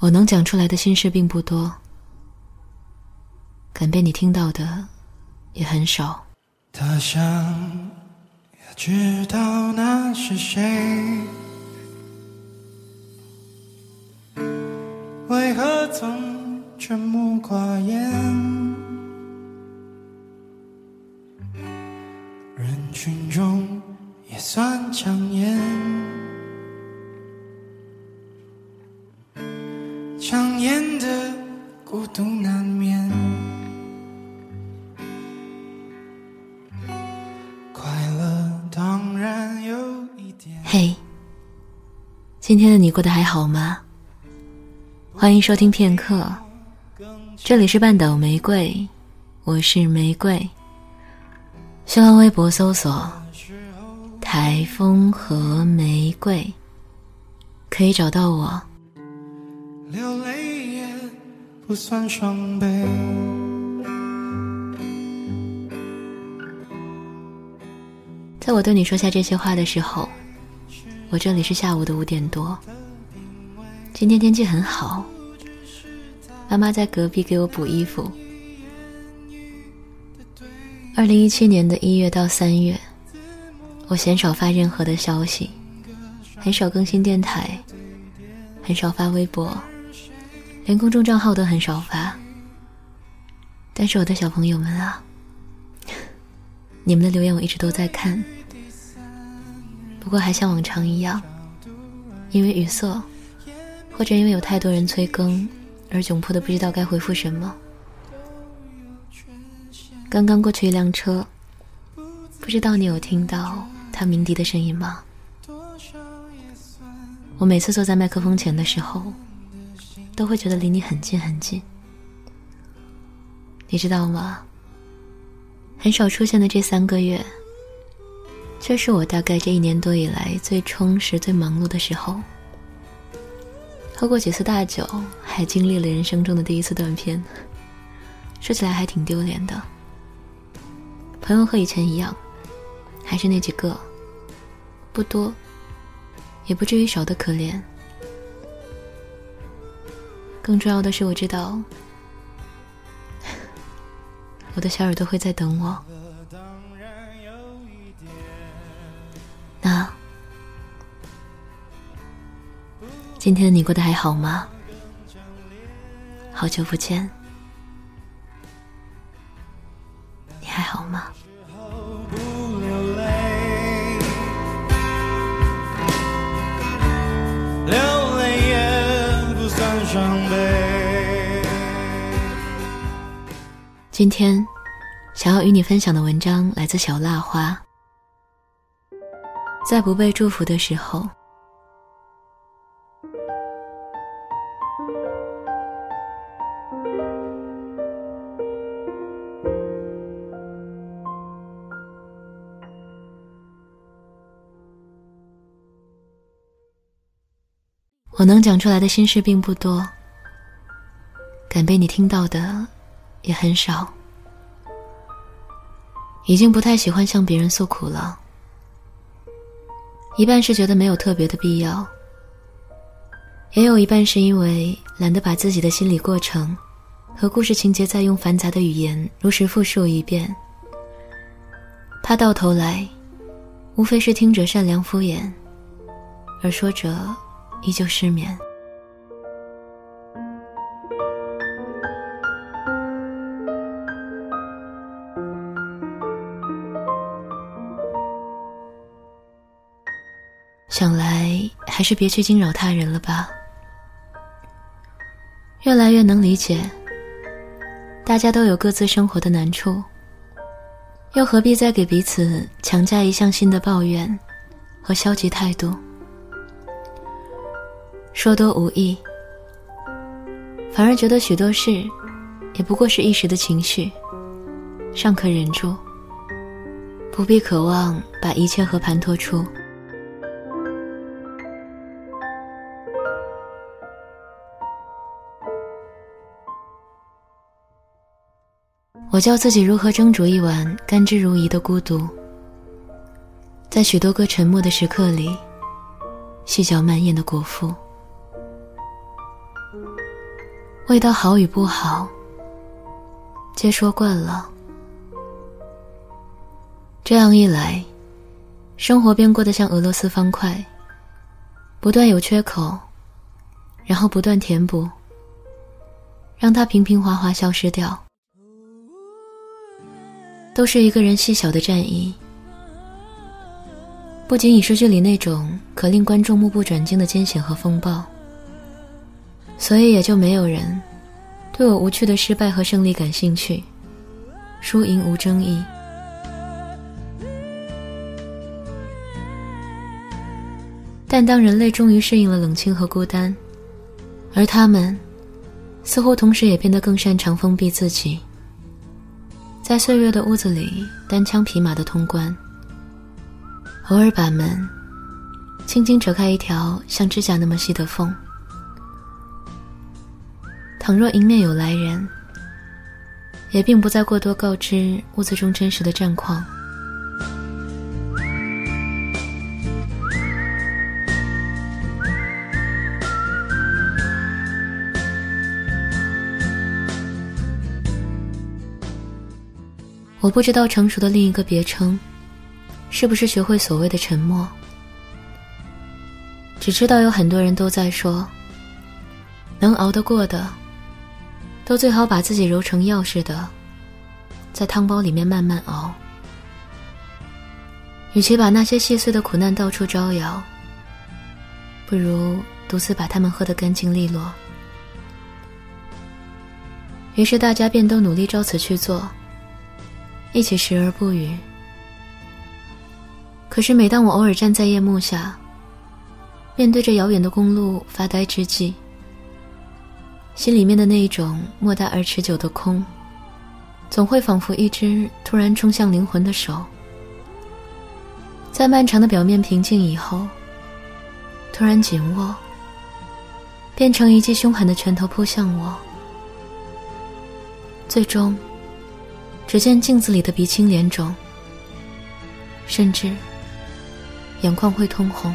我能讲出来的心事并不多，敢被你听到的也很少。他想要知道那是谁，为何总沉默寡言？人群中也算抢眼，抢眼的孤独难免。快乐当然有一点。嘿，今天的你过得还好吗？欢迎收听片刻，这里是半岛玫瑰，我是玫瑰。新浪微博搜索“台风和玫瑰”，可以找到我。流泪也不算伤悲。在我对你说下这些话的时候，我这里是下午的五点多。今天天气很好，妈妈在隔壁给我补衣服。二零一七年的一月到三月，我鲜少发任何的消息，很少更新电台，很少发微博，连公众账号都很少发。但是我的小朋友们啊，你们的留言我一直都在看。不过还像往常一样，因为语塞，或者因为有太多人催更，而窘迫的不知道该回复什么。刚刚过去一辆车，不知道你有听到他鸣笛的声音吗？我每次坐在麦克风前的时候，都会觉得离你很近很近。你知道吗？很少出现的这三个月。却是我大概这一年多以来最充实、最忙碌的时候。喝过几次大酒，还经历了人生中的第一次断片，说起来还挺丢脸的。朋友和以前一样，还是那几个，不多，也不至于少的可怜。更重要的是，我知道 我的小耳朵会在等我。那今天的你过得还好吗？好久不见，今天想要与你分享的文章来自小蜡花。在不被祝福的时候，我能讲出来的心事并不多，敢被你听到的也很少，已经不太喜欢向别人诉苦了。一半是觉得没有特别的必要，也有一半是因为懒得把自己的心理过程和故事情节再用繁杂的语言如实复述一遍，怕到头来，无非是听者善良敷衍，而说者依旧失眠。想来还是别去惊扰他人了吧。越来越能理解，大家都有各自生活的难处，又何必再给彼此强加一项新的抱怨和消极态度？说多无益，反而觉得许多事也不过是一时的情绪，尚可忍住，不必渴望把一切和盘托出。我教自己如何蒸煮一碗甘之如饴的孤独，在许多个沉默的时刻里，细嚼慢咽的果腹。味道好与不好，皆说惯了。这样一来，生活便过得像俄罗斯方块，不断有缺口，然后不断填补，让它平平滑滑消失掉。都是一个人细小的战役，不仅影视剧里那种可令观众目不转睛的艰险和风暴，所以也就没有人对我无趣的失败和胜利感兴趣，输赢无争议。但当人类终于适应了冷清和孤单，而他们似乎同时也变得更擅长封闭自己。在岁月的屋子里，单枪匹马的通关。偶尔把门轻轻扯开一条像指甲那么细的缝。倘若迎面有来人，也并不再过多告知屋子中真实的战况。我不知道成熟的另一个别称，是不是学会所谓的沉默？只知道有很多人都在说，能熬得过的，都最好把自己揉成药似的，在汤包里面慢慢熬。与其把那些细碎的苦难到处招摇，不如独自把它们喝得干净利落。于是大家便都努力照此去做。一起时而不语。可是每当我偶尔站在夜幕下，面对着遥远的公路发呆之际，心里面的那一种莫大而持久的空，总会仿佛一只突然冲向灵魂的手，在漫长的表面平静以后，突然紧握，变成一记凶狠的拳头扑向我，最终。只见镜子里的鼻青脸肿，甚至眼眶会通红。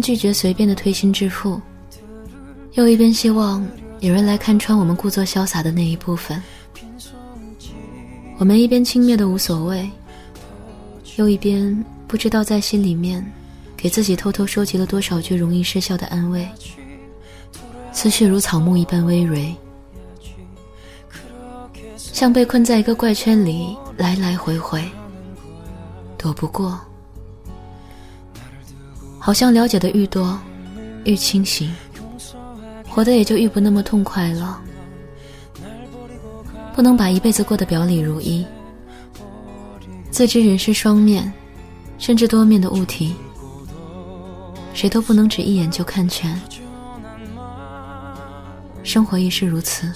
拒绝随便的推心置腹，又一边希望有人来看穿我们故作潇洒的那一部分。我们一边轻蔑的无所谓，又一边不知道在心里面给自己偷偷收集了多少句容易失效的安慰。思绪如草木一般葳蕤，像被困在一个怪圈里，来来回回，躲不过。好像了解的愈多，愈清醒，活得也就愈不那么痛快了。不能把一辈子过得表里如一，自知人是双面，甚至多面的物体，谁都不能只一眼就看全。生活亦是如此，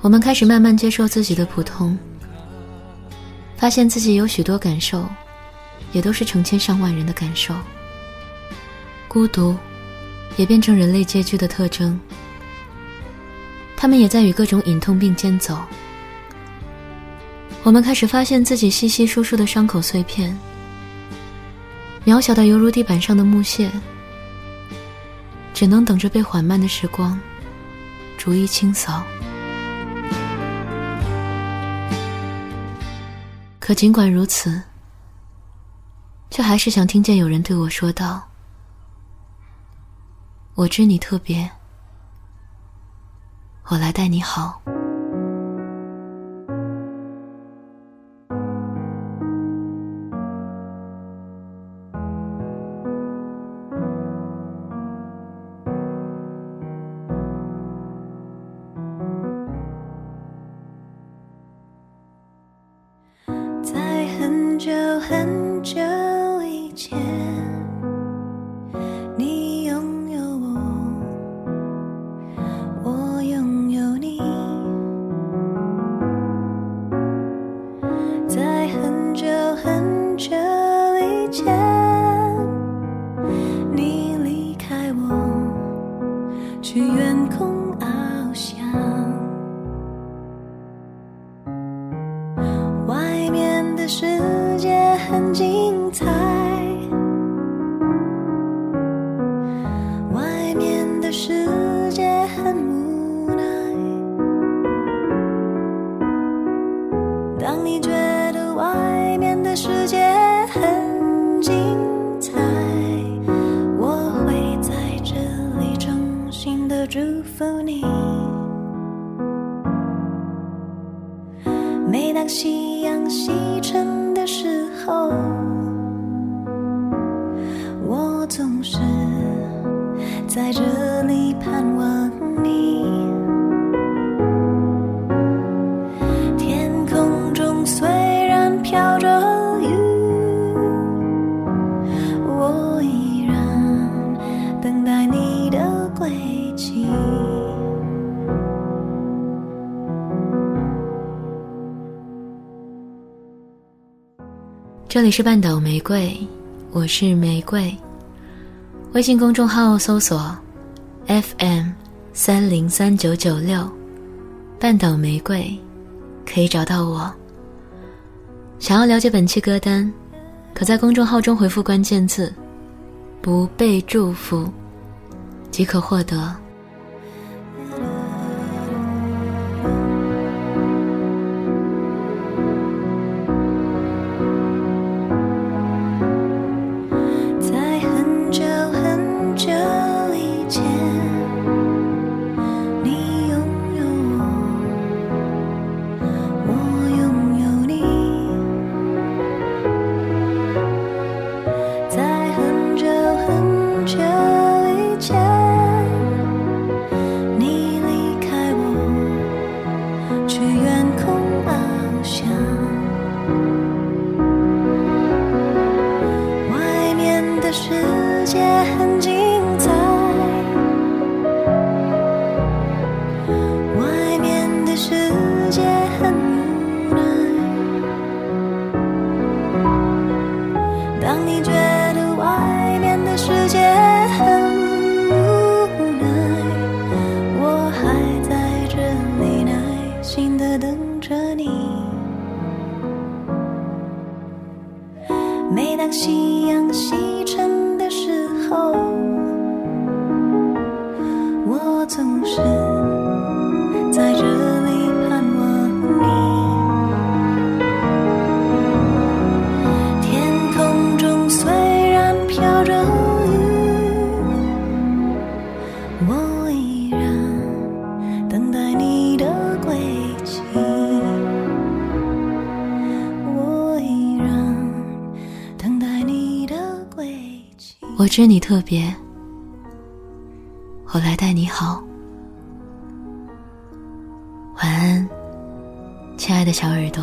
我们开始慢慢接受自己的普通，发现自己有许多感受。也都是成千上万人的感受。孤独，也变成人类皆居的特征。他们也在与各种隐痛并肩走。我们开始发现自己稀稀疏疏的伤口碎片，渺小的犹如地板上的木屑，只能等着被缓慢的时光逐一清扫。可尽管如此，却还是想听见有人对我说道：“我知你特别，我来待你好。”夕这里是半岛玫瑰，我是玫瑰。微信公众号搜索 FM 三零三九九六，半岛玫瑰，可以找到我。想要了解本期歌单，可在公众号中回复关键字“不被祝福”，即可获得。我知你特别，我来待你好。晚安，亲爱的小耳朵。